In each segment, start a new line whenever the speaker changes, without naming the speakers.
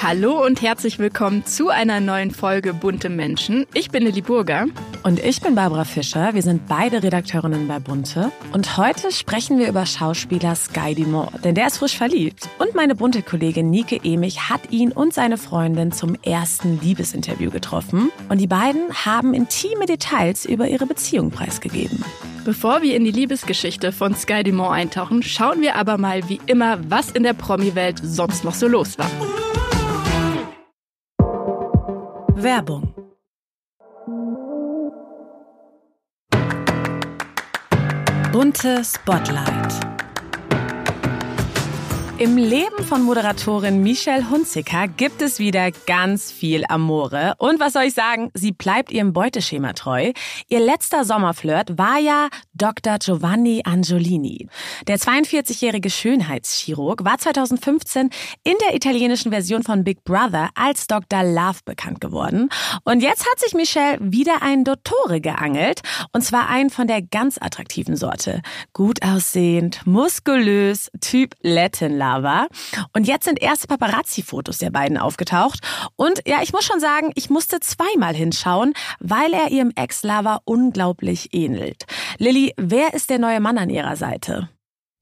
Hallo und herzlich willkommen zu einer neuen Folge Bunte Menschen. Ich bin Lili Burger.
Und ich bin Barbara Fischer. Wir sind beide Redakteurinnen bei Bunte. Und heute sprechen wir über Schauspieler Sky Dumont, denn der ist frisch verliebt. Und meine bunte Kollegin Nike Emich hat ihn und seine Freundin zum ersten Liebesinterview getroffen. Und die beiden haben intime Details über ihre Beziehung preisgegeben.
Bevor wir in die Liebesgeschichte von Sky Dumont eintauchen, schauen wir aber mal wie immer, was in der Promi-Welt sonst noch so los war.
Werbung Bunte Spotlight im Leben von Moderatorin Michelle Hunziker gibt es wieder ganz viel Amore. Und was soll ich sagen? Sie bleibt ihrem Beuteschema treu. Ihr letzter Sommerflirt war ja Dr. Giovanni Angiolini. Der 42-jährige Schönheitschirurg war 2015 in der italienischen Version von Big Brother als Dr. Love bekannt geworden. Und jetzt hat sich Michelle wieder einen Dottore geangelt. Und zwar einen von der ganz attraktiven Sorte. Gut aussehend, muskulös, Typ Latin Love. war. Und jetzt sind erste Paparazzi-Fotos der beiden aufgetaucht. Und ja, ich muss schon sagen, ich musste zweimal hinschauen, weil er ihrem Ex-Lover unglaublich ähnelt. Lilly, wer ist der neue Mann an ihrer Seite?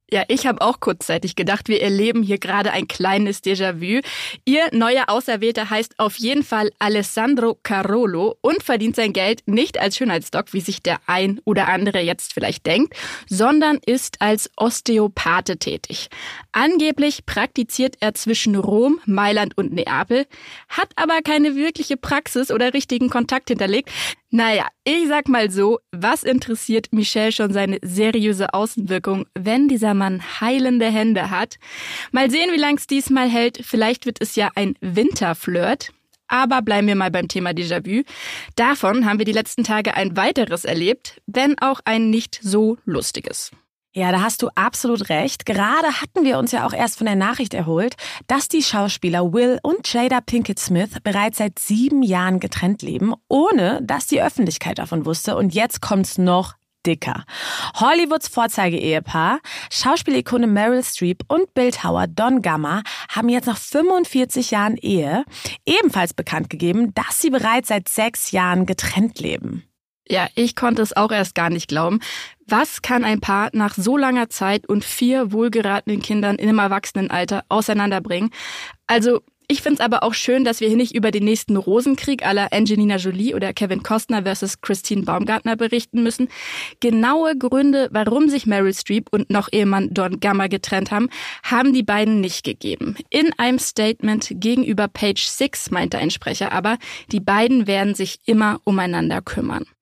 Ja, ich habe auch kurzzeitig gedacht, wir erleben hier gerade ein kleines Déjà-vu. Ihr neuer Auserwählter heißt auf jeden Fall Alessandro Carolo und verdient sein Geld nicht als Schönheitsdoc, wie sich der ein oder andere jetzt vielleicht denkt, sondern ist als Osteopathe tätig. Angeblich praktiziert er zwischen Rom, Mailand und Neapel, hat aber keine wirkliche Praxis oder richtigen Kontakt hinterlegt. Naja, ich sag mal so, was interessiert Michelle schon seine seriöse Außenwirkung, wenn dieser Mann heilende Hände hat? Mal sehen, wie lang es diesmal hält. Vielleicht wird es ja ein Winterflirt. Aber bleiben wir mal beim Thema Déjà-vu. Davon haben wir die letzten Tage ein weiteres erlebt, wenn auch ein nicht so lustiges.
Ja, da hast du absolut recht. Gerade hatten wir uns ja auch erst von der Nachricht erholt, dass die Schauspieler Will und Jada Pinkett Smith bereits seit sieben Jahren getrennt leben, ohne dass die Öffentlichkeit davon wusste. Und jetzt kommt's noch dicker. Hollywoods Vorzeige-Ehepaar, Schauspielikone Meryl Streep und Bildhauer Don Gamma haben jetzt nach 45 Jahren Ehe ebenfalls bekannt gegeben, dass sie bereits seit sechs Jahren getrennt leben.
Ja, ich konnte es auch erst gar nicht glauben. Was kann ein Paar nach so langer Zeit und vier wohlgeratenen Kindern im Erwachsenenalter auseinanderbringen? Also, ich finde es aber auch schön, dass wir hier nicht über den nächsten Rosenkrieg aller Angelina Jolie oder Kevin Costner versus Christine Baumgartner berichten müssen. Genaue Gründe, warum sich Meryl Streep und noch Ehemann Don Gamma getrennt haben, haben die beiden nicht gegeben. In einem Statement gegenüber Page 6 meinte ein Sprecher aber, die beiden werden sich immer umeinander kümmern.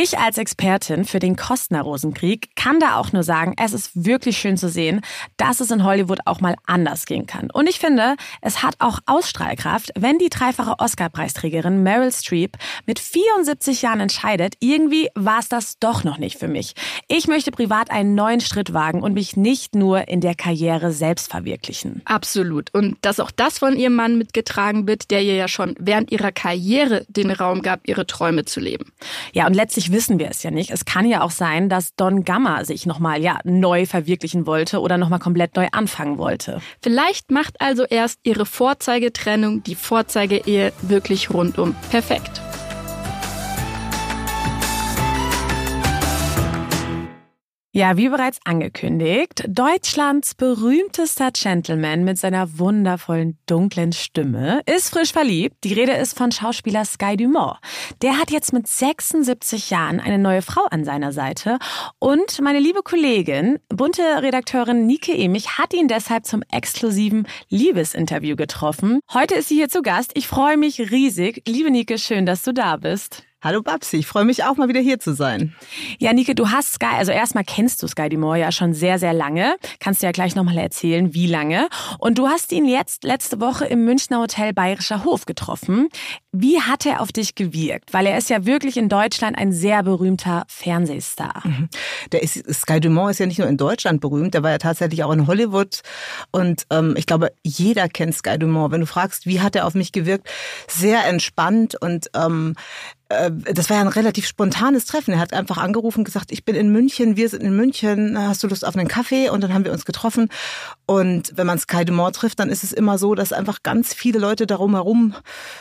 Ich als Expertin für den Kostner-Rosenkrieg kann da auch nur sagen, es ist wirklich schön zu sehen, dass es in Hollywood auch mal anders gehen kann. Und ich finde, es hat auch Ausstrahlkraft, wenn die dreifache Oscar-Preisträgerin Meryl Streep mit 74 Jahren entscheidet, irgendwie war es das doch noch nicht für mich. Ich möchte privat einen neuen Schritt wagen und mich nicht nur in der Karriere selbst verwirklichen.
Absolut. Und dass auch das von ihrem Mann mitgetragen wird, der ihr ja schon während ihrer Karriere den Raum gab, ihre Träume zu leben.
Ja, und letztlich wissen wir es ja nicht. Es kann ja auch sein, dass Don Gamma sich nochmal ja, neu verwirklichen wollte oder nochmal komplett neu anfangen wollte.
Vielleicht macht also erst ihre Vorzeigetrennung die Vorzeigeehe wirklich rundum perfekt.
Ja, wie bereits angekündigt, Deutschlands berühmtester Gentleman mit seiner wundervollen dunklen Stimme ist frisch verliebt. Die Rede ist von Schauspieler Sky Dumont. Der hat jetzt mit 76 Jahren eine neue Frau an seiner Seite und meine liebe Kollegin, bunte Redakteurin Nike Emich hat ihn deshalb zum exklusiven Liebesinterview getroffen. Heute ist sie hier zu Gast. Ich freue mich riesig. Liebe Nike, schön, dass du da bist.
Hallo Babsi, ich freue mich auch mal wieder hier zu sein.
Ja, Nike, du hast Sky, also erstmal kennst du Sky Dumont ja schon sehr, sehr lange. Kannst du ja gleich nochmal erzählen, wie lange. Und du hast ihn jetzt letzte Woche im Münchner Hotel Bayerischer Hof getroffen. Wie hat er auf dich gewirkt? Weil er ist ja wirklich in Deutschland ein sehr berühmter Fernsehstar. Mhm.
Der ist, Sky Dumont ist ja nicht nur in Deutschland berühmt, der war ja tatsächlich auch in Hollywood. Und ähm, ich glaube, jeder kennt Sky Dumont. Wenn du fragst, wie hat er auf mich gewirkt, sehr entspannt und ähm, äh, das war ja ein relativ spontanes Treffen. Er hat einfach angerufen gesagt, ich bin in München, wir sind in München, hast du Lust auf einen Kaffee? Und dann haben wir uns getroffen. Und wenn man Sky Dumont trifft, dann ist es immer so, dass einfach ganz viele Leute darum herum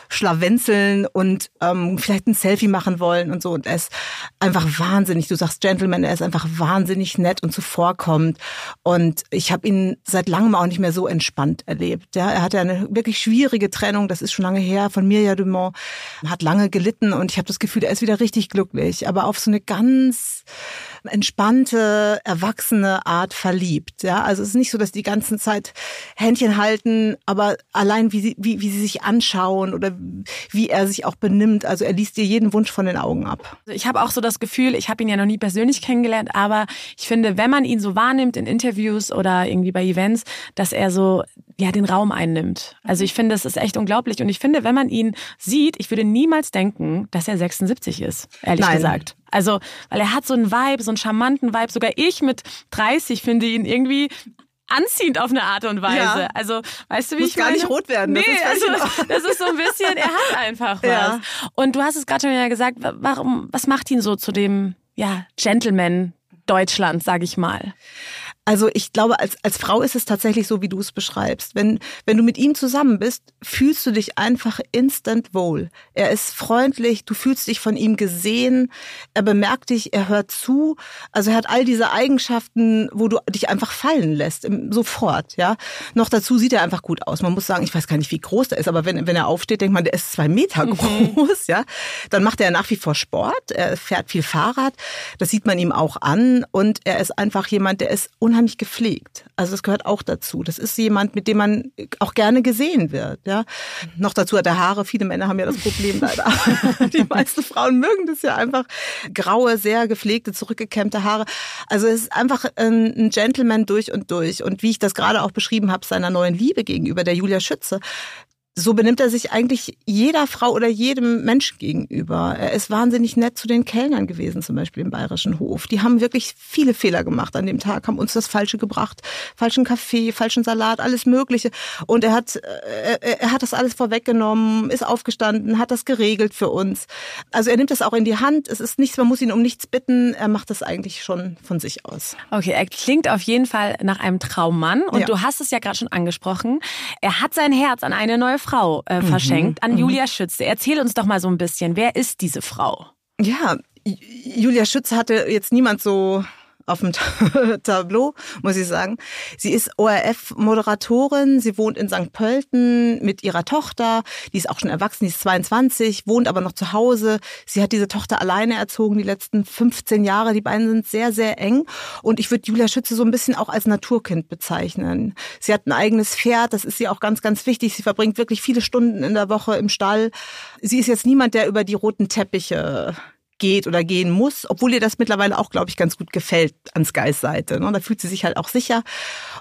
schlawenzeln und ähm, vielleicht ein Selfie machen wollen und so. Und er ist einfach wahnsinnig. Du sagst Gentleman, er ist einfach wahnsinnig nett und zuvorkommend. Und ich habe ihn seit langem auch nicht mehr so entspannt erlebt. Ja, er hatte eine wirklich schwierige Trennung, das ist schon lange her, von Mirja Dumont, hat lange gelitten und ich habe das Gefühl, er ist wieder richtig glücklich, aber auf so eine ganz entspannte, erwachsene Art verliebt. Ja, also es ist nicht so, dass die ganze Zeit Händchen halten, aber allein wie sie, wie, wie sie sich anschauen oder wie er sich auch benimmt. Also er liest dir jeden Wunsch von den Augen ab.
Also ich habe auch so das Gefühl, ich habe ihn ja noch nie persönlich kennengelernt, aber ich finde, wenn man ihn so wahrnimmt in Interviews oder irgendwie bei Events, dass er so ja den Raum einnimmt. Also ich finde, das ist echt unglaublich und ich finde, wenn man ihn sieht, ich würde niemals denken, dass er 76 ist, ehrlich Nein. gesagt. Also, weil er hat so einen Vibe, so einen charmanten Vibe. Sogar ich mit 30 finde ihn irgendwie anziehend auf eine Art und Weise. Ja. Also, weißt du, wie
Muss
ich
gar
meine?
nicht rot werden.
Das nee, ist also, das ist so ein bisschen, er hat einfach was. Ja. Und du hast es gerade schon ja gesagt, warum, was macht ihn so zu dem, ja, Gentleman Deutschland, sag ich mal?
Also ich glaube, als, als Frau ist es tatsächlich so, wie du es beschreibst. Wenn, wenn du mit ihm zusammen bist, fühlst du dich einfach instant wohl. Er ist freundlich, du fühlst dich von ihm gesehen, er bemerkt dich, er hört zu. Also er hat all diese Eigenschaften, wo du dich einfach fallen lässt, sofort, ja. Noch dazu sieht er einfach gut aus. Man muss sagen, ich weiß gar nicht, wie groß er ist, aber wenn, wenn er aufsteht, denkt man, der ist zwei Meter mhm. groß, ja. Dann macht er nach wie vor Sport, er fährt viel Fahrrad, das sieht man ihm auch an und er ist einfach jemand, der ist unheimlich unheimlich gepflegt. Also das gehört auch dazu. Das ist jemand, mit dem man auch gerne gesehen wird. Ja. Noch dazu hat er Haare. Viele Männer haben ja das Problem leider. Die meisten Frauen mögen das ja einfach. Graue, sehr gepflegte, zurückgekämmte Haare. Also es ist einfach ein Gentleman durch und durch. Und wie ich das gerade auch beschrieben habe, seiner neuen Liebe gegenüber, der Julia Schütze, so benimmt er sich eigentlich jeder Frau oder jedem Menschen gegenüber. Er ist wahnsinnig nett zu den Kellnern gewesen, zum Beispiel im Bayerischen Hof. Die haben wirklich viele Fehler gemacht an dem Tag, haben uns das Falsche gebracht. Falschen Kaffee, falschen Salat, alles Mögliche. Und er hat, er, er hat das alles vorweggenommen, ist aufgestanden, hat das geregelt für uns. Also er nimmt das auch in die Hand. Es ist nichts, man muss ihn um nichts bitten. Er macht das eigentlich schon von sich aus.
Okay, er klingt auf jeden Fall nach einem Traummann. Und ja. du hast es ja gerade schon angesprochen. Er hat sein Herz an eine neue Frau äh, mhm, verschenkt, an mhm. Julia Schütze. Erzähl uns doch mal so ein bisschen, wer ist diese Frau?
Ja, Julia Schütze hatte jetzt niemand so auf dem Tableau, muss ich sagen. Sie ist ORF-Moderatorin, sie wohnt in St. Pölten mit ihrer Tochter, die ist auch schon erwachsen, die ist 22, wohnt aber noch zu Hause. Sie hat diese Tochter alleine erzogen die letzten 15 Jahre. Die beiden sind sehr, sehr eng. Und ich würde Julia Schütze so ein bisschen auch als Naturkind bezeichnen. Sie hat ein eigenes Pferd, das ist ihr auch ganz, ganz wichtig. Sie verbringt wirklich viele Stunden in der Woche im Stall. Sie ist jetzt niemand, der über die roten Teppiche geht oder gehen muss, obwohl ihr das mittlerweile auch, glaube ich, ganz gut gefällt an Skys Seite. Ne? Da fühlt sie sich halt auch sicher.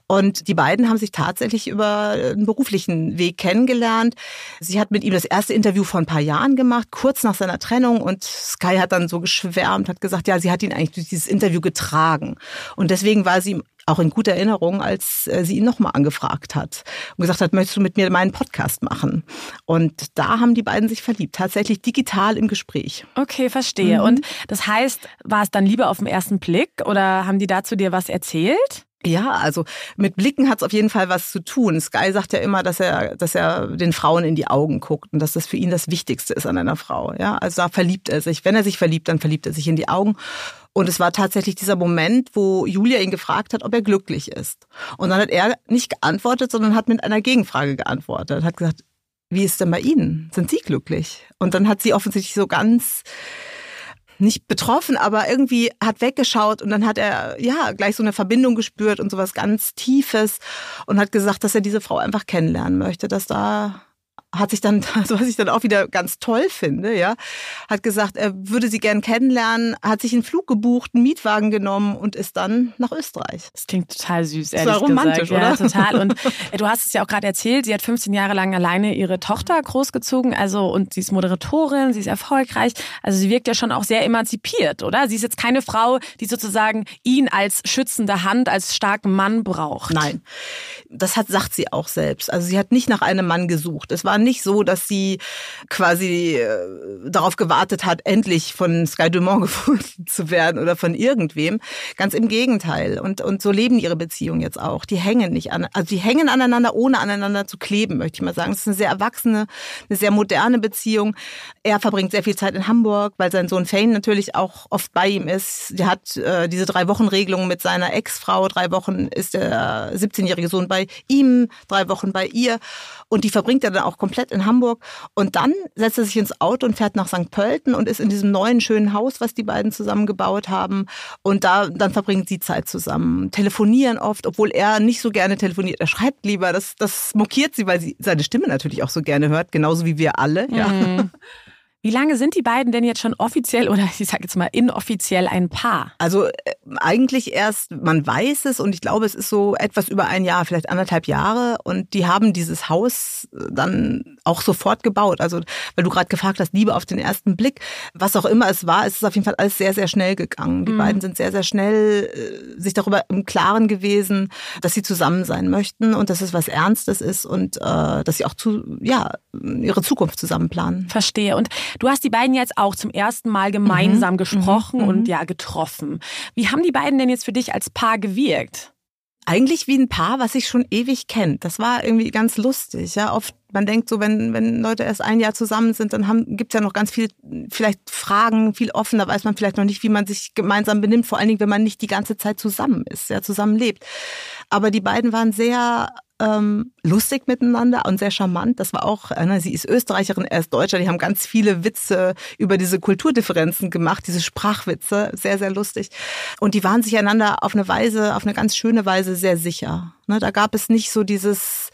Und die beiden haben sich tatsächlich über einen beruflichen Weg kennengelernt. Sie hat mit ihm das erste Interview vor ein paar Jahren gemacht, kurz nach seiner Trennung. Und Sky hat dann so geschwärmt, hat gesagt, ja, sie hat ihn eigentlich durch dieses Interview getragen. Und deswegen war sie auch in guter Erinnerung, als äh, sie ihn nochmal angefragt hat und gesagt hat, möchtest du mit mir meinen Podcast machen? Und da haben die beiden sich verliebt, tatsächlich digital im Gespräch.
Okay, verstehe. Mhm. Und das heißt, war es dann Liebe auf den ersten Blick oder haben die dazu dir was erzählt?
Ja, also mit Blicken hat es auf jeden Fall was zu tun. Sky sagt ja immer, dass er, dass er den Frauen in die Augen guckt und dass das für ihn das Wichtigste ist an einer Frau. Ja, also da verliebt er sich. Wenn er sich verliebt, dann verliebt er sich in die Augen. Und es war tatsächlich dieser Moment, wo Julia ihn gefragt hat, ob er glücklich ist. Und dann hat er nicht geantwortet, sondern hat mit einer Gegenfrage geantwortet. Hat gesagt, wie ist denn bei Ihnen? Sind Sie glücklich? Und dann hat sie offensichtlich so ganz nicht betroffen, aber irgendwie hat weggeschaut und dann hat er ja gleich so eine Verbindung gespürt und sowas ganz Tiefes und hat gesagt, dass er diese Frau einfach kennenlernen möchte, dass da hat sich dann, also was ich dann auch wieder ganz toll finde, ja, hat gesagt, er würde sie gern kennenlernen, hat sich einen Flug gebucht, einen Mietwagen genommen und ist dann nach Österreich.
Das klingt total süß, ehrlich das war romantisch, gesagt. Oder? Ja, total. Und äh, du hast es ja auch gerade erzählt, sie hat 15 Jahre lang alleine ihre Tochter großgezogen, also und sie ist Moderatorin, sie ist erfolgreich, also sie wirkt ja schon auch sehr emanzipiert, oder? Sie ist jetzt keine Frau, die sozusagen ihn als schützende Hand, als starken Mann braucht.
Nein, das hat sagt sie auch selbst. Also sie hat nicht nach einem Mann gesucht. Es war nicht so, dass sie quasi äh, darauf gewartet hat, endlich von Sky Dumont gefunden zu werden oder von irgendwem. Ganz im Gegenteil. Und, und so leben ihre Beziehungen jetzt auch. Die hängen nicht an, also die hängen aneinander, ohne aneinander zu kleben, möchte ich mal sagen. Es ist eine sehr erwachsene, eine sehr moderne Beziehung. Er verbringt sehr viel Zeit in Hamburg, weil sein Sohn Fane natürlich auch oft bei ihm ist. Der hat äh, diese drei Wochen Regelung mit seiner Ex-Frau. Drei Wochen ist der 17-jährige Sohn bei ihm, drei Wochen bei ihr. Und die verbringt er dann auch komplett in Hamburg. Und dann setzt er sich ins Auto und fährt nach St. Pölten und ist in diesem neuen schönen Haus, was die beiden zusammen gebaut haben. Und da, dann verbringen sie Zeit zusammen. Telefonieren oft, obwohl er nicht so gerne telefoniert. Er schreibt lieber. Das, das mokiert sie, weil sie seine Stimme natürlich auch so gerne hört. Genauso wie wir alle. Ja.
Wie lange sind die beiden denn jetzt schon offiziell oder ich sage jetzt mal inoffiziell ein Paar?
Also äh, eigentlich erst, man weiß es und ich glaube, es ist so etwas über ein Jahr, vielleicht anderthalb Jahre und die haben dieses Haus äh, dann auch sofort gebaut. Also weil du gerade gefragt hast, Liebe auf den ersten Blick, was auch immer es war, es ist auf jeden Fall alles sehr, sehr schnell gegangen. Die mhm. beiden sind sehr, sehr schnell äh, sich darüber im Klaren gewesen, dass sie zusammen sein möchten und dass es was Ernstes ist und äh, dass sie auch zu, ja, ihre Zukunft zusammen planen.
Verstehe. Und Du hast die beiden jetzt auch zum ersten Mal gemeinsam mhm. gesprochen mhm. und mhm. ja getroffen. Wie haben die beiden denn jetzt für dich als Paar gewirkt?
Eigentlich wie ein Paar, was sich schon ewig kennt. Das war irgendwie ganz lustig. Ja, oft man denkt so, wenn wenn Leute erst ein Jahr zusammen sind, dann haben, gibt's ja noch ganz viel, vielleicht Fragen, viel offen. Da weiß man vielleicht noch nicht, wie man sich gemeinsam benimmt. Vor allen Dingen, wenn man nicht die ganze Zeit zusammen ist, ja, zusammen lebt. Aber die beiden waren sehr ähm, lustig miteinander und sehr charmant. Das war auch, äh, sie ist Österreicherin, er ist Deutscher. Die haben ganz viele Witze über diese Kulturdifferenzen gemacht, diese Sprachwitze, sehr, sehr lustig. Und die waren sich einander auf eine Weise, auf eine ganz schöne Weise sehr sicher. Ne, da gab es nicht so dieses,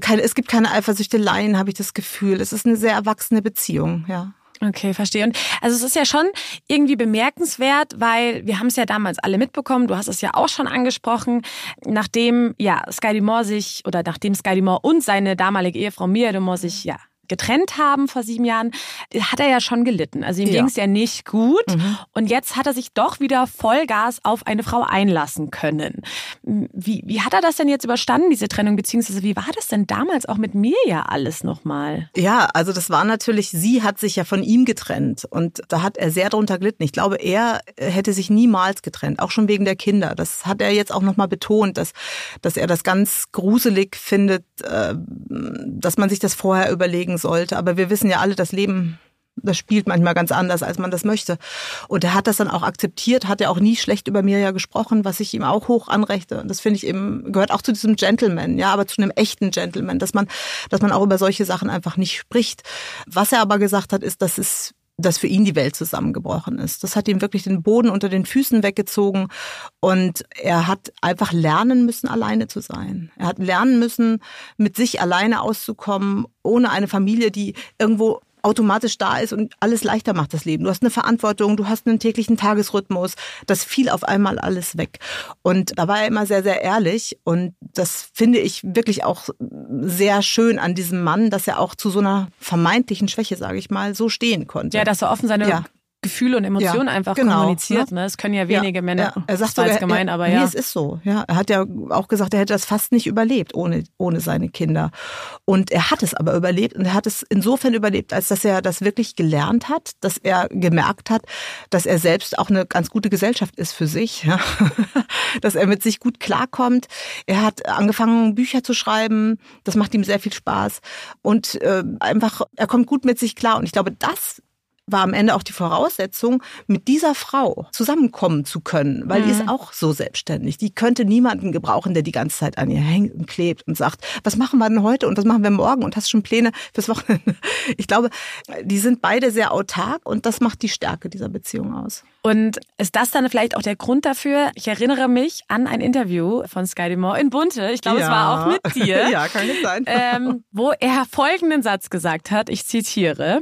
keine, es gibt keine Eifersüchteleien, habe ich das Gefühl. Es ist eine sehr erwachsene Beziehung, ja.
Okay, verstehe. Und also es ist ja schon irgendwie bemerkenswert, weil wir haben es ja damals alle mitbekommen, du hast es ja auch schon angesprochen, nachdem ja Sky Dumont sich oder nachdem Sky Dumont und seine damalige Ehefrau Mia Dumont sich ja getrennt haben vor sieben Jahren, hat er ja schon gelitten. Also ihm ja. ging es ja nicht gut. Mhm. Und jetzt hat er sich doch wieder Vollgas auf eine Frau einlassen können. Wie, wie hat er das denn jetzt überstanden, diese Trennung? Beziehungsweise wie war das denn damals auch mit mir ja alles nochmal?
Ja, also das war natürlich, sie hat sich ja von ihm getrennt. Und da hat er sehr drunter gelitten. Ich glaube, er hätte sich niemals getrennt, auch schon wegen der Kinder. Das hat er jetzt auch nochmal betont, dass, dass er das ganz gruselig findet, äh, dass man sich das vorher überlegen sollte. Aber wir wissen ja alle, das Leben das spielt manchmal ganz anders, als man das möchte. Und er hat das dann auch akzeptiert, hat ja auch nie schlecht über Mirja gesprochen, was ich ihm auch hoch anrechte. Und das finde ich eben, gehört auch zu diesem Gentleman, ja, aber zu einem echten Gentleman, dass man, dass man auch über solche Sachen einfach nicht spricht. Was er aber gesagt hat, ist, dass es dass für ihn die Welt zusammengebrochen ist. Das hat ihm wirklich den Boden unter den Füßen weggezogen und er hat einfach lernen müssen, alleine zu sein. Er hat lernen müssen, mit sich alleine auszukommen, ohne eine Familie, die irgendwo automatisch da ist und alles leichter macht das Leben. Du hast eine Verantwortung, du hast einen täglichen Tagesrhythmus. Das fiel auf einmal alles weg. Und da war er immer sehr, sehr ehrlich. Und das finde ich wirklich auch sehr schön an diesem Mann, dass er auch zu so einer vermeintlichen Schwäche, sage ich mal, so stehen konnte.
Ja, dass er offen seine ja. Gefühle und Emotionen ja, einfach genau, kommuniziert. Ne? Es können ja wenige ja, Männer. Ja.
Er sagt sogar, gemein, aber ja. Nee, es ist so. Ja, er hat ja auch gesagt, er hätte das fast nicht überlebt ohne ohne seine Kinder. Und er hat es aber überlebt und er hat es insofern überlebt, als dass er das wirklich gelernt hat, dass er gemerkt hat, dass er selbst auch eine ganz gute Gesellschaft ist für sich, ja? dass er mit sich gut klarkommt. Er hat angefangen Bücher zu schreiben, das macht ihm sehr viel Spaß und äh, einfach er kommt gut mit sich klar und ich glaube, das war am Ende auch die Voraussetzung, mit dieser Frau zusammenkommen zu können, weil mhm. die ist mhm. auch so selbstständig. Die könnte niemanden gebrauchen, der die ganze Zeit an ihr hängt und klebt und sagt, was machen wir denn heute und was machen wir morgen und hast schon Pläne fürs Wochenende. Ich glaube, die sind beide sehr autark und das macht die Stärke dieser Beziehung aus.
Und ist das dann vielleicht auch der Grund dafür? Ich erinnere mich an ein Interview von Sky Demore in Bunte. Ich glaube, ja. es war auch mit dir.
ja, kann es sein.
Ähm, wo er folgenden Satz gesagt hat. Ich zitiere.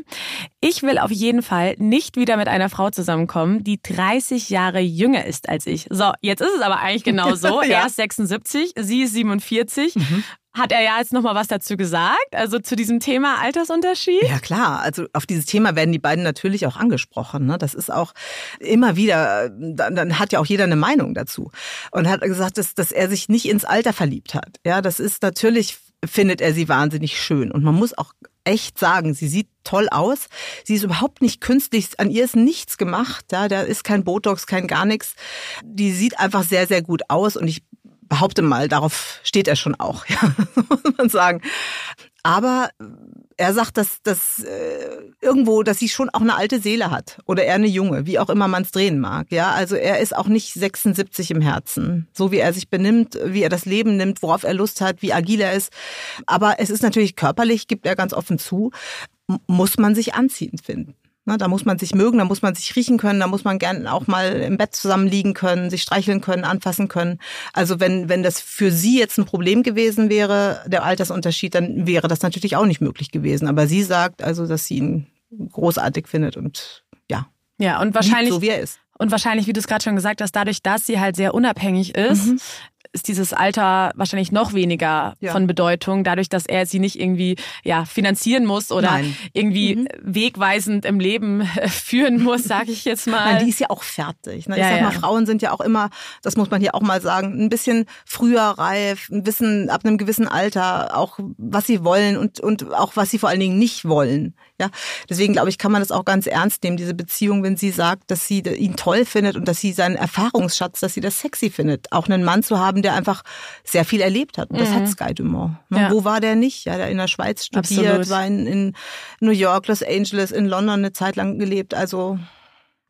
Ich will auf jeden Fall nicht wieder mit einer Frau zusammenkommen, die 30 Jahre jünger ist als ich. So, jetzt ist es aber eigentlich genau so. ja. Er ist 76, sie ist 47. Mhm hat er ja jetzt nochmal was dazu gesagt, also zu diesem Thema Altersunterschied?
Ja klar, also auf dieses Thema werden die beiden natürlich auch angesprochen. Ne? Das ist auch immer wieder, dann, dann hat ja auch jeder eine Meinung dazu. Und hat gesagt, dass, dass er sich nicht ins Alter verliebt hat. Ja, das ist natürlich, findet er sie wahnsinnig schön. Und man muss auch echt sagen. Sie sieht toll aus. Sie ist überhaupt nicht künstlich. An ihr ist nichts gemacht. Ja, da ist kein Botox, kein gar nichts. Die sieht einfach sehr, sehr gut aus und ich behaupte mal, darauf steht er schon auch, ja, muss man sagen. Aber er sagt, dass, dass äh, irgendwo, dass sie schon auch eine alte Seele hat oder er eine junge, wie auch immer man es drehen mag. Ja, also er ist auch nicht 76 im Herzen, so wie er sich benimmt, wie er das Leben nimmt, worauf er Lust hat, wie agil er ist. Aber es ist natürlich körperlich, gibt er ganz offen zu, muss man sich anziehend finden. Ne, da muss man sich mögen, da muss man sich riechen können, da muss man gern auch mal im Bett zusammenliegen können, sich streicheln können, anfassen können. Also wenn, wenn das für sie jetzt ein Problem gewesen wäre, der Altersunterschied, dann wäre das natürlich auch nicht möglich gewesen. Aber sie sagt also, dass sie ihn großartig findet und ja.
Ja, und wahrscheinlich.
So wie er ist.
Und wahrscheinlich, wie du es gerade schon gesagt hast, dadurch, dass sie halt sehr unabhängig ist, mhm ist dieses Alter wahrscheinlich noch weniger ja. von Bedeutung, dadurch, dass er sie nicht irgendwie ja finanzieren muss oder Nein. irgendwie mhm. wegweisend im Leben äh, führen muss, sage ich jetzt mal.
Nein, die ist ja auch fertig. Ne? Ich ja, sag mal, ja. Frauen sind ja auch immer, das muss man hier auch mal sagen, ein bisschen früher reif, wissen ab einem gewissen Alter auch, was sie wollen und und auch was sie vor allen Dingen nicht wollen. Ja, deswegen glaube ich, kann man das auch ganz ernst nehmen, diese Beziehung, wenn sie sagt, dass sie ihn toll findet und dass sie seinen Erfahrungsschatz, dass sie das sexy findet, auch einen Mann zu haben, der einfach sehr viel erlebt hat. Und das mhm. hat Sky Dumont. Ne? Ja. Wo war der nicht? Ja, der in der Schweiz studiert, Absolut. war in, in New York, Los Angeles, in London eine Zeit lang gelebt. Also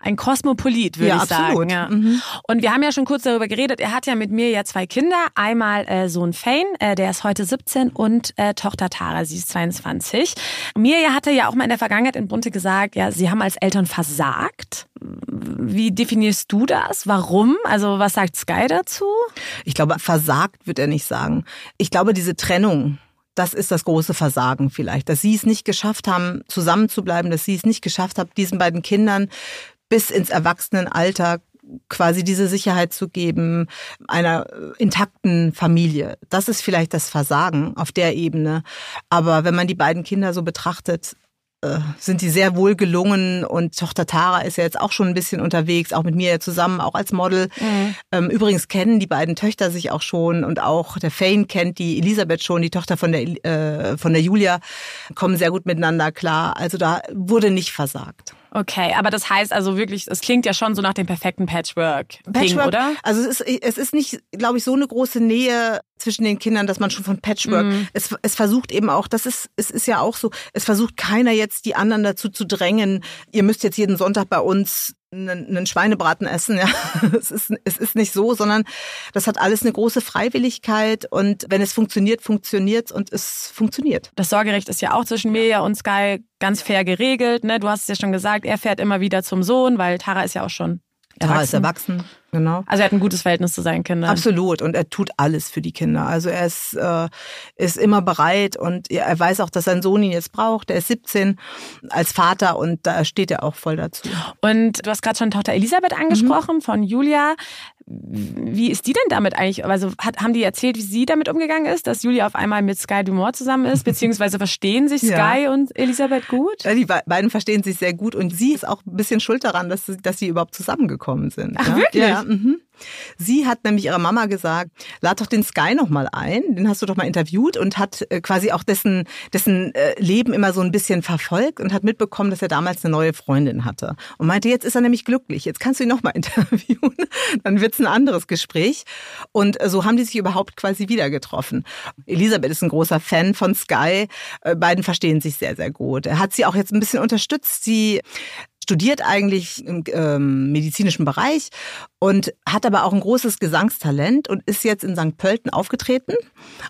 ein Kosmopolit, würde ja, ich absolut. sagen. Ja. Mhm. Und wir haben ja schon kurz darüber geredet. Er hat ja mit mir ja zwei Kinder. Einmal äh, Sohn Fane, äh, der ist heute 17 und äh, Tochter Tara, sie ist 22. Mirja hatte ja auch mal in der Vergangenheit in Brunte gesagt, ja, sie haben als Eltern versagt. Wie definierst du das? Warum? Also was sagt Sky dazu?
Ich glaube, versagt wird er nicht sagen. Ich glaube, diese Trennung, das ist das große Versagen vielleicht, dass sie es nicht geschafft haben, zusammenzubleiben, dass sie es nicht geschafft haben, diesen beiden Kindern bis ins Erwachsenenalter quasi diese Sicherheit zu geben einer intakten Familie. Das ist vielleicht das Versagen auf der Ebene. Aber wenn man die beiden Kinder so betrachtet, äh, sind die sehr wohl gelungen und Tochter Tara ist ja jetzt auch schon ein bisschen unterwegs, auch mit mir zusammen, auch als Model. Mhm. Ähm, übrigens kennen die beiden Töchter sich auch schon und auch der Fane kennt die Elisabeth schon, die Tochter von der äh, von der Julia, kommen sehr gut miteinander klar. Also da wurde nicht versagt.
Okay, aber das heißt also wirklich, es klingt ja schon so nach dem perfekten Patchwork, Patchwork oder?
Also es ist, es ist nicht, glaube ich, so eine große Nähe zwischen den Kindern, dass man schon von Patchwork, mm. es, es versucht eben auch, das ist, es ist ja auch so, es versucht keiner jetzt die anderen dazu zu drängen, ihr müsst jetzt jeden Sonntag bei uns einen, Schweinebraten essen. Ja, es ist, es ist nicht so, sondern das hat alles eine große Freiwilligkeit und wenn es funktioniert, funktioniert und es funktioniert.
Das Sorgerecht ist ja auch zwischen Mirja und Sky ganz fair geregelt. Ne? Du hast es ja schon gesagt, er fährt immer wieder zum Sohn, weil Tara ist ja auch schon
Tara ist erwachsen, genau.
Also er hat ein gutes Verhältnis zu seinen Kindern.
Absolut und er tut alles für die Kinder. Also er ist, äh, ist immer bereit und er weiß auch, dass sein Sohn ihn jetzt braucht. Er ist 17 als Vater und da steht er auch voll dazu.
Und du hast gerade schon Tochter Elisabeth angesprochen mhm. von Julia. Wie ist die denn damit eigentlich? Also hat, haben die erzählt, wie sie damit umgegangen ist, dass Julia auf einmal mit Sky Dumont zusammen ist? Beziehungsweise verstehen sich Sky ja. und Elisabeth gut?
Ja, die beiden verstehen sich sehr gut und sie ist auch ein bisschen schuld daran, dass, dass sie überhaupt zusammengekommen sind.
Ach, ja? wirklich?
Ja, mhm. Sie hat nämlich ihrer Mama gesagt, lad doch den Sky noch mal ein, den hast du doch mal interviewt und hat äh, quasi auch dessen, dessen äh, Leben immer so ein bisschen verfolgt und hat mitbekommen, dass er damals eine neue Freundin hatte. Und meinte, jetzt ist er nämlich glücklich, jetzt kannst du ihn noch mal interviewen, dann wird's ein anderes Gespräch. Und äh, so haben die sich überhaupt quasi wieder getroffen. Elisabeth ist ein großer Fan von Sky, beiden verstehen sich sehr, sehr gut. Er hat sie auch jetzt ein bisschen unterstützt. Sie studiert eigentlich im ähm, medizinischen Bereich und hat aber auch ein großes Gesangstalent und ist jetzt in St. Pölten aufgetreten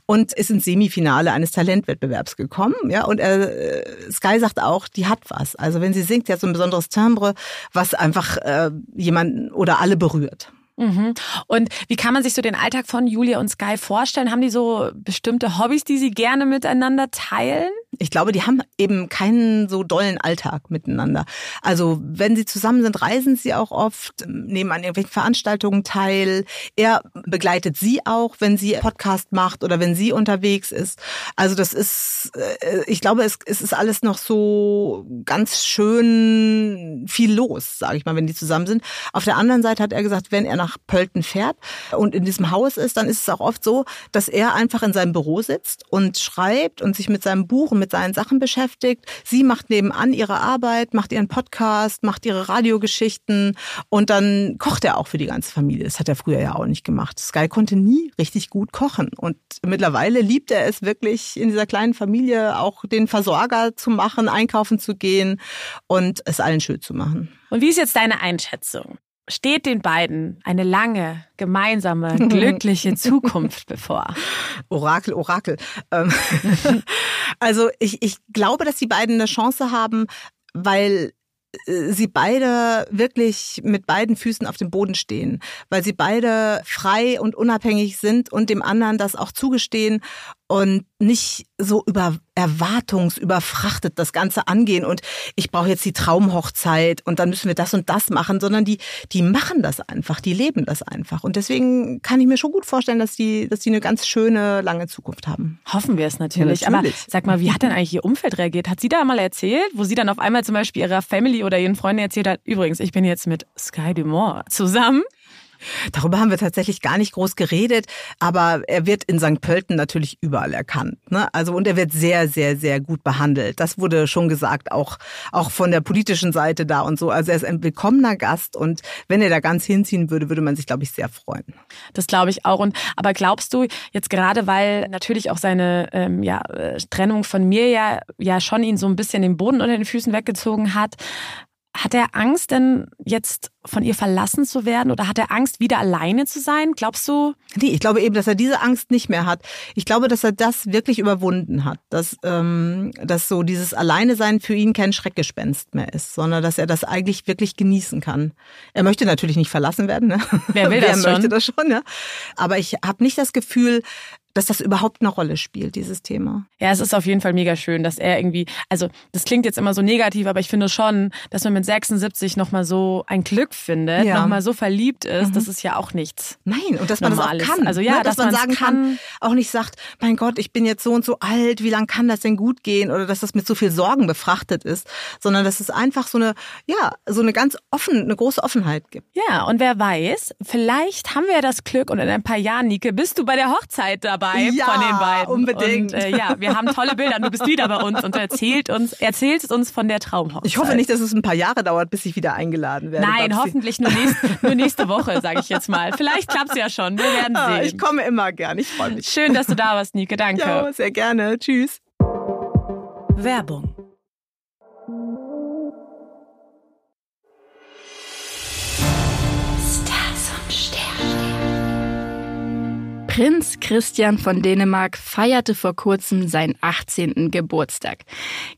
und ist ins Semifinale eines Talentwettbewerbs gekommen. Ja, und äh, Sky sagt auch, die hat was. Also wenn sie singt, sie hat so ein besonderes Timbre, was einfach äh, jemanden oder alle berührt.
Mhm. Und wie kann man sich so den Alltag von Julia und Sky vorstellen? Haben die so bestimmte Hobbys, die sie gerne miteinander teilen?
Ich glaube, die haben eben keinen so dollen Alltag miteinander. Also wenn sie zusammen sind, reisen sie auch oft, nehmen an irgendwelchen Veranstaltungen teil. Er begleitet sie auch, wenn sie Podcast macht oder wenn sie unterwegs ist. Also das ist, äh, ich glaube, es, ist alles noch so ganz schön viel los, sage ich mal, wenn die zusammen sind. Auf der anderen Seite hat er gesagt, wenn er nach nach Pölten fährt und in diesem Haus ist, dann ist es auch oft so, dass er einfach in seinem Büro sitzt und schreibt und sich mit seinem Buch und mit seinen Sachen beschäftigt. Sie macht nebenan ihre Arbeit, macht ihren Podcast, macht ihre Radiogeschichten und dann kocht er auch für die ganze Familie. Das hat er früher ja auch nicht gemacht. Sky konnte nie richtig gut kochen und mittlerweile liebt er es wirklich in dieser kleinen Familie auch den Versorger zu machen, einkaufen zu gehen und es allen schön zu machen.
Und wie ist jetzt deine Einschätzung? Steht den beiden eine lange, gemeinsame, glückliche Zukunft bevor?
Orakel, Orakel. Ähm, also ich, ich glaube, dass die beiden eine Chance haben, weil äh, sie beide wirklich mit beiden Füßen auf dem Boden stehen, weil sie beide frei und unabhängig sind und dem anderen das auch zugestehen und nicht so über erwartungsüberfrachtet das Ganze angehen und ich brauche jetzt die Traumhochzeit und dann müssen wir das und das machen, sondern die, die machen das einfach, die leben das einfach. Und deswegen kann ich mir schon gut vorstellen, dass die, dass die eine ganz schöne, lange Zukunft haben.
Hoffen wir es natürlich. Ja, natürlich. Aber sag mal, wie hat denn eigentlich ihr Umfeld reagiert? Hat sie da mal erzählt, wo sie dann auf einmal zum Beispiel ihrer Family oder ihren Freunden erzählt hat, übrigens, ich bin jetzt mit Sky Dumont zusammen?
Darüber haben wir tatsächlich gar nicht groß geredet, aber er wird in St. Pölten natürlich überall erkannt. Ne? Also und er wird sehr, sehr, sehr gut behandelt. Das wurde schon gesagt, auch auch von der politischen Seite da und so. Also er ist ein willkommener Gast und wenn er da ganz hinziehen würde, würde man sich, glaube ich, sehr freuen.
Das glaube ich auch. Und aber glaubst du jetzt gerade, weil natürlich auch seine ähm, ja, äh, Trennung von mir ja ja schon ihn so ein bisschen den Boden unter den Füßen weggezogen hat, hat er Angst denn jetzt von ihr verlassen zu werden oder hat er Angst, wieder alleine zu sein? Glaubst du?
Nee, ich glaube eben, dass er diese Angst nicht mehr hat. Ich glaube, dass er das wirklich überwunden hat. Dass, ähm, dass so dieses Alleine sein für ihn kein Schreckgespenst mehr ist, sondern dass er das eigentlich wirklich genießen kann. Er möchte natürlich nicht verlassen werden. Ne?
Wer will das
Wer möchte das schon, ja. Aber ich habe nicht das Gefühl, dass das überhaupt eine Rolle spielt, dieses Thema.
Ja, es ist auf jeden Fall mega schön, dass er irgendwie, also das klingt jetzt immer so negativ, aber ich finde schon, dass man mit 76 nochmal so ein Glück findet, ja. nochmal so verliebt ist, mhm. das ist ja auch nichts.
Nein, und dass man Normales. das auch kann.
Also ja,
ne? dass,
dass
man sagen kann, kann, auch nicht sagt, mein Gott, ich bin jetzt so und so alt, wie lange kann das denn gut gehen? Oder dass das mit so viel Sorgen befrachtet ist, sondern dass es einfach so eine, ja, so eine ganz offen, eine große Offenheit gibt.
Ja, und wer weiß, vielleicht haben wir ja das Glück und in ein paar Jahren, Nike, bist du bei der Hochzeit dabei
ja,
von den beiden.
unbedingt.
Und, äh, ja, wir haben tolle Bilder. Du bist wieder bei uns und erzählt uns, erzählst uns von der Traumhochzeit.
Ich hoffe nicht, dass es ein paar Jahre dauert, bis ich wieder eingeladen werde.
Nein, Babsi. hoffentlich nur, nächst, nur nächste Woche, sage ich jetzt mal. Vielleicht klappt es ja schon. Wir werden ah, sehen.
Ich komme immer gern. Ich freue mich.
Schön, dass du da warst, Nike. Danke.
Ja, sehr gerne. Tschüss.
Werbung
Prinz Christian von Dänemark feierte vor kurzem seinen 18. Geburtstag.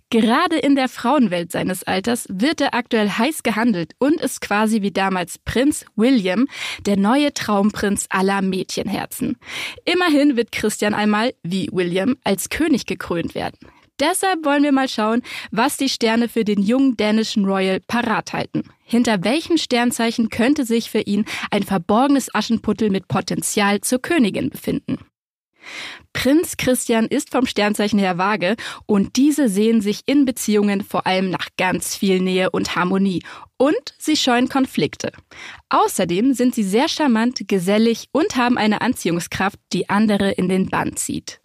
Gerade in der Frauenwelt seines Alters wird er aktuell heiß gehandelt und ist quasi wie damals Prinz William der neue Traumprinz aller Mädchenherzen. Immerhin wird Christian einmal, wie William, als König gekrönt werden. Deshalb wollen wir mal schauen, was die Sterne für den jungen dänischen Royal parat halten. Hinter welchen Sternzeichen könnte sich für ihn ein verborgenes Aschenputtel mit Potenzial zur Königin befinden? Prinz Christian ist vom Sternzeichen her vage und diese sehen sich in Beziehungen vor allem nach ganz viel Nähe und Harmonie und sie scheuen Konflikte. Außerdem sind sie sehr charmant, gesellig und haben eine Anziehungskraft, die andere in den Bann zieht.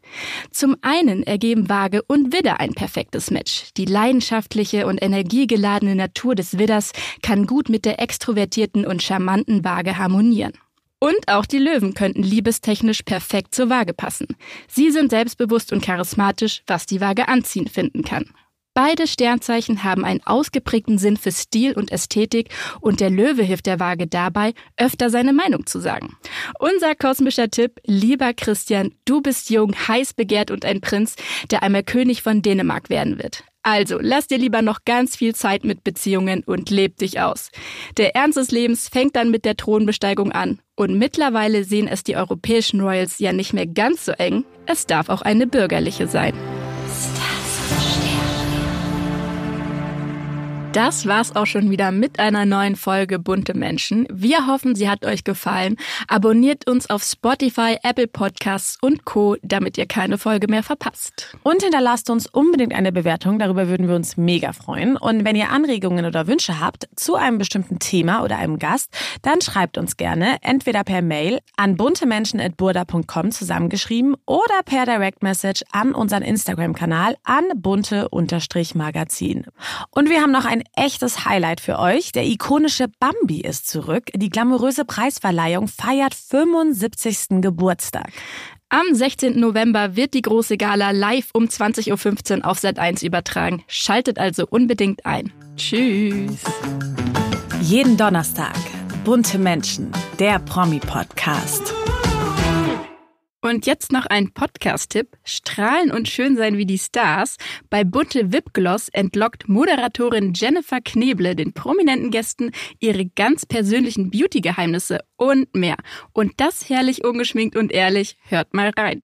Zum einen ergeben Waage und Widder ein perfektes Match. Die leidenschaftliche und energiegeladene Natur des Widders kann gut mit der extrovertierten und charmanten Waage harmonieren. Und auch die Löwen könnten liebestechnisch perfekt zur Waage passen. Sie sind selbstbewusst und charismatisch, was die Waage anziehen finden kann. Beide Sternzeichen haben einen ausgeprägten Sinn für Stil und Ästhetik und der Löwe hilft der Waage dabei, öfter seine Meinung zu sagen. Unser kosmischer Tipp, lieber Christian, du bist jung, heiß begehrt und ein Prinz, der einmal König von Dänemark werden wird. Also, lass dir lieber noch ganz viel Zeit mit Beziehungen und leb dich aus. Der Ernst des Lebens fängt dann mit der Thronbesteigung an. Und mittlerweile sehen es die europäischen Royals ja nicht mehr ganz so eng. Es darf auch eine bürgerliche sein. Das war's auch schon wieder mit einer neuen Folge Bunte Menschen. Wir hoffen, sie hat euch gefallen. Abonniert uns auf Spotify, Apple Podcasts und Co., damit ihr keine Folge mehr verpasst.
Und hinterlasst uns unbedingt eine Bewertung, darüber würden wir uns mega freuen. Und wenn ihr Anregungen oder Wünsche habt zu einem bestimmten Thema oder einem Gast, dann schreibt uns gerne entweder per Mail an buntemenschen.burda.com zusammengeschrieben oder per Direct Message an unseren Instagram-Kanal an bunte-magazin. Und wir haben noch ein echtes Highlight für euch. Der ikonische Bambi ist zurück. Die glamouröse Preisverleihung feiert 75. Geburtstag.
Am 16. November wird die große Gala live um 20.15 Uhr auf Sat1 übertragen. Schaltet also unbedingt ein. Tschüss.
Jeden Donnerstag. Bunte Menschen. Der Promi-Podcast.
Und jetzt noch ein Podcast-Tipp. Strahlen und schön sein wie die Stars. Bei Bunte Wipgloss entlockt Moderatorin Jennifer Kneble den prominenten Gästen ihre ganz persönlichen Beauty-Geheimnisse und mehr. Und das herrlich ungeschminkt und ehrlich. Hört mal rein.